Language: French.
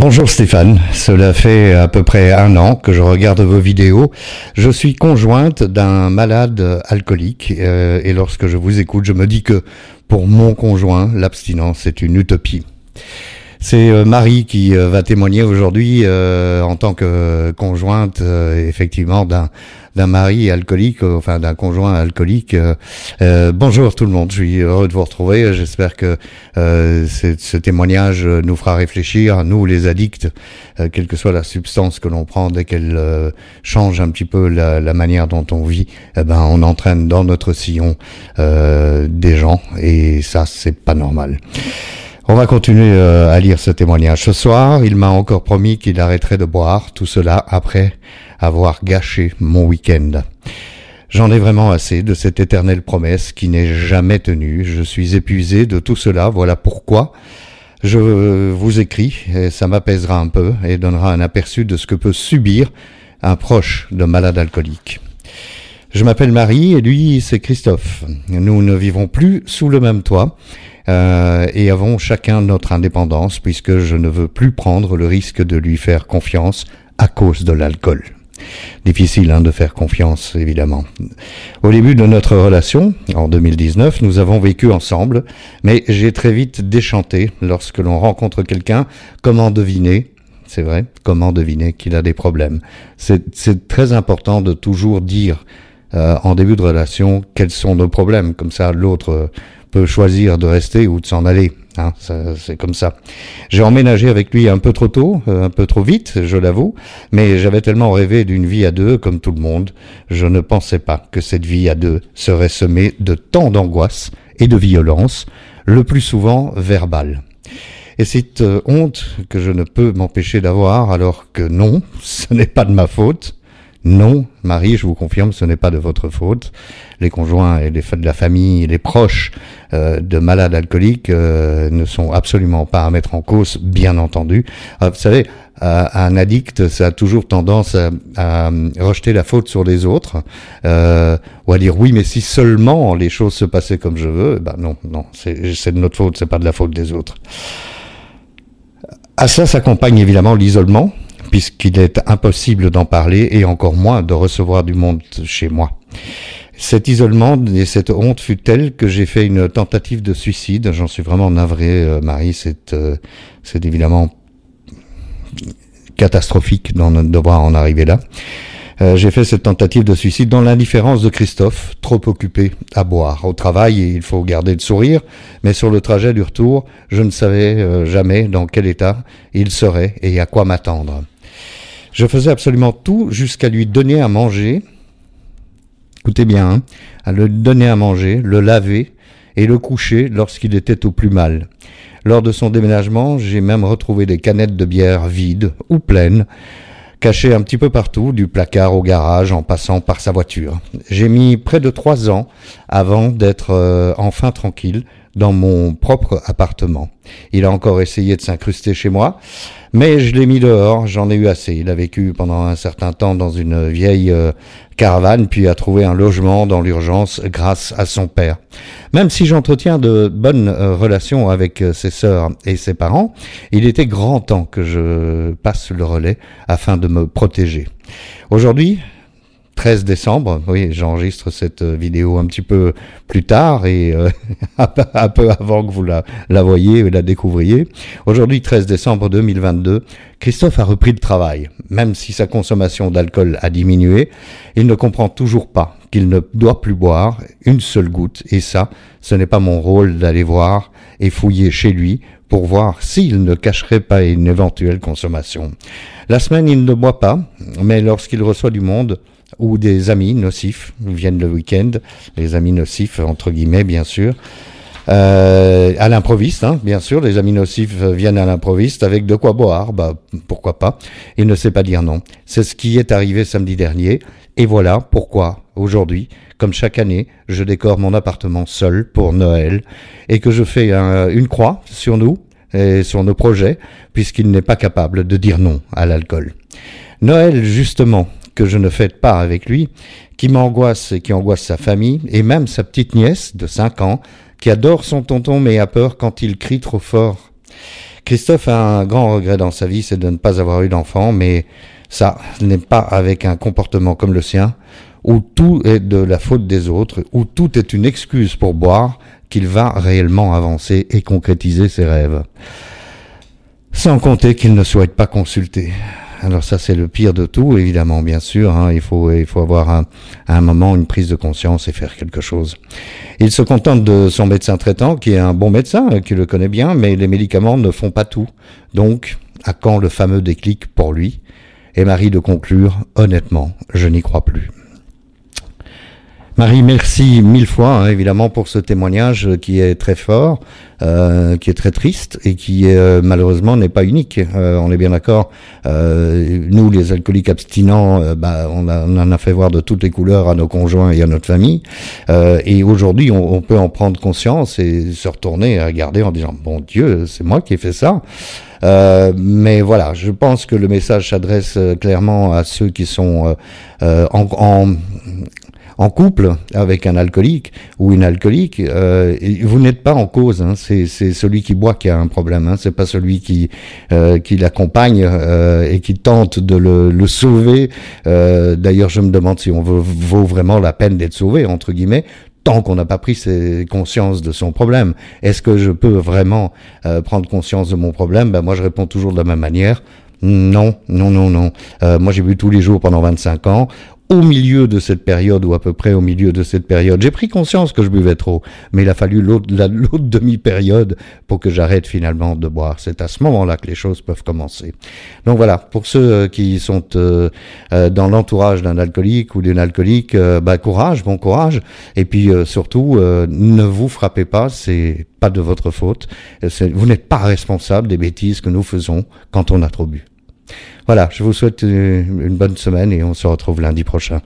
Bonjour Stéphane, cela fait à peu près un an que je regarde vos vidéos. Je suis conjointe d'un malade alcoolique euh, et lorsque je vous écoute, je me dis que pour mon conjoint, l'abstinence est une utopie. C'est euh, Marie qui euh, va témoigner aujourd'hui euh, en tant que conjointe effectivement d'un mari alcoolique, enfin d'un conjoint alcoolique. bonjour tout le monde, je suis heureux de vous retrouver. J'espère que ce témoignage nous fera réfléchir, nous les addicts, quelle que soit la substance que l'on prend, dès qu'elle change un petit peu la, la, manière dont on vit, eh ben on entraîne dans notre sillon des gens et ça c'est pas normal. On va continuer euh, à lire ce témoignage. Ce soir, il m'a encore promis qu'il arrêterait de boire, tout cela après avoir gâché mon week-end. J'en ai vraiment assez de cette éternelle promesse qui n'est jamais tenue. Je suis épuisé de tout cela, voilà pourquoi je vous écris, et ça m'apaisera un peu et donnera un aperçu de ce que peut subir un proche de malade alcoolique. Je m'appelle Marie et lui c'est Christophe. Nous ne vivons plus sous le même toit euh, et avons chacun notre indépendance puisque je ne veux plus prendre le risque de lui faire confiance à cause de l'alcool. Difficile hein, de faire confiance, évidemment. Au début de notre relation, en 2019, nous avons vécu ensemble, mais j'ai très vite déchanté lorsque l'on rencontre quelqu'un, comment deviner? C'est vrai, comment deviner qu'il a des problèmes? C'est très important de toujours dire euh, en début de relation quels sont nos problèmes, comme ça l'autre peut choisir de rester ou de s'en aller. Hein, c'est comme ça. J'ai emménagé avec lui un peu trop tôt, euh, un peu trop vite, je l'avoue, mais j'avais tellement rêvé d'une vie à deux, comme tout le monde, je ne pensais pas que cette vie à deux serait semée de tant d'angoisse et de violence, le plus souvent verbale. Et cette euh, honte que je ne peux m'empêcher d'avoir, alors que non, ce n'est pas de ma faute, non, Marie, je vous confirme, ce n'est pas de votre faute. Les conjoints et les de la famille, les proches euh, de malades alcooliques euh, ne sont absolument pas à mettre en cause, bien entendu. Euh, vous savez, un addict, ça a toujours tendance à, rejeter la faute sur les autres, ou à dire oui, mais si seulement les choses se passaient comme je veux, ben non, non, c'est de notre faute, c'est pas de la faute des autres. À ça s'accompagne évidemment l'isolement, puisqu'il est impossible d'en parler et encore moins de recevoir du monde chez moi. Cet isolement et cette honte fut telle que j'ai fait une tentative de suicide. J'en suis vraiment navré, euh, Marie. C'est euh, évidemment catastrophique d'en devoir en arriver là. Euh, j'ai fait cette tentative de suicide dans l'indifférence de Christophe, trop occupé à boire. Au travail, il faut garder le sourire, mais sur le trajet du retour, je ne savais jamais dans quel état il serait et à quoi m'attendre. Je faisais absolument tout jusqu'à lui donner à manger. Écoutez bien, hein, à le donner à manger, le laver et le coucher lorsqu'il était au plus mal. Lors de son déménagement, j'ai même retrouvé des canettes de bière vides ou pleines, cachées un petit peu partout, du placard au garage en passant par sa voiture. J'ai mis près de trois ans avant d'être euh, enfin tranquille dans mon propre appartement. Il a encore essayé de s'incruster chez moi, mais je l'ai mis dehors, j'en ai eu assez. Il a vécu pendant un certain temps dans une vieille euh, caravane, puis a trouvé un logement dans l'urgence grâce à son père. Même si j'entretiens de bonnes euh, relations avec euh, ses sœurs et ses parents, il était grand temps que je passe le relais afin de me protéger. Aujourd'hui, 13 décembre. Oui, j'enregistre cette euh, vidéo un petit peu plus tard et euh, un peu avant que vous la, la voyez et la découvriez. Aujourd'hui, 13 décembre 2022, Christophe a repris le travail. Même si sa consommation d'alcool a diminué, il ne comprend toujours pas qu'il ne doit plus boire une seule goutte. Et ça, ce n'est pas mon rôle d'aller voir et fouiller chez lui pour voir s'il ne cacherait pas une éventuelle consommation. La semaine, il ne boit pas, mais lorsqu'il reçoit du monde, ou des amis nocifs viennent le week-end, les amis nocifs entre guillemets bien sûr. Euh, à l'improviste, hein, bien sûr, les amis nocifs viennent à l'improviste avec de quoi boire, bah pourquoi pas. Il ne sait pas dire non. C'est ce qui est arrivé samedi dernier, et voilà pourquoi aujourd'hui, comme chaque année, je décore mon appartement seul pour Noël et que je fais une croix sur nous et sur nos projets, puisqu'il n'est pas capable de dire non à l'alcool. Noël, justement, que je ne fête pas avec lui, qui m'angoisse et qui angoisse sa famille, et même sa petite nièce de 5 ans, qui adore son tonton mais a peur quand il crie trop fort. Christophe a un grand regret dans sa vie, c'est de ne pas avoir eu d'enfant, mais ça n'est pas avec un comportement comme le sien, où tout est de la faute des autres, où tout est une excuse pour boire, qu'il va réellement avancer et concrétiser ses rêves. Sans compter qu'il ne souhaite pas consulter. Alors ça c'est le pire de tout, évidemment, bien sûr. Hein, il faut il faut avoir un, à un moment une prise de conscience et faire quelque chose. Il se contente de son médecin traitant, qui est un bon médecin, euh, qui le connaît bien, mais les médicaments ne font pas tout. Donc, à quand le fameux déclic pour lui? Et Marie de conclure, honnêtement, je n'y crois plus. Marie, merci mille fois, hein, évidemment, pour ce témoignage qui est très fort, euh, qui est très triste et qui euh, malheureusement n'est pas unique. Euh, on est bien d'accord. nous, les alcooliques abstinents, bah, on, en a fait voir de toutes les couleurs à nos conjoints et à notre famille. et aujourd'hui, on, on, peut en prendre conscience et se retourner et regarder en disant bon Dieu, c'est moi qui ai fait ça. Euh, mais voilà, je pense que le message s'adresse clairement à ceux qui sont euh, en, en, en couple avec un alcoolique ou une alcoolique, euh, vous n'êtes pas en cause. Hein. C'est, celui qui boit qui a un problème. Hein. C'est pas celui qui euh, qui l'accompagne euh, et qui tente de le, le sauver. Euh, d'ailleurs, je me demande si on vaut, vaut vraiment la peine d'être sauvé entre guillemets tant qu'on n'a pas pris conscience de son problème. Est-ce que je peux vraiment euh, prendre conscience de mon problème? Ben Moi, je réponds toujours de la même manière. Non, non, non, non. Euh, moi, j'ai bu tous les jours pendant 25 ans au milieu de cette période, ou à peu près au milieu de cette période, j'ai pris conscience que je buvais trop, mais il a fallu l'autre demi-période pour que j'arrête finalement de boire. C'est à ce moment-là que les choses peuvent commencer. Donc voilà, pour ceux euh, qui sont euh, euh, dans l'entourage d'un alcoolique ou d'une alcoolique, bah, courage, bon courage, et puis surtout, ne vous frappez pas, c'est pas de votre faute, vous n'êtes pas responsable des bêtises que nous faisons quand on a trop bu. Voilà, je vous souhaite une bonne semaine et on se retrouve lundi prochain.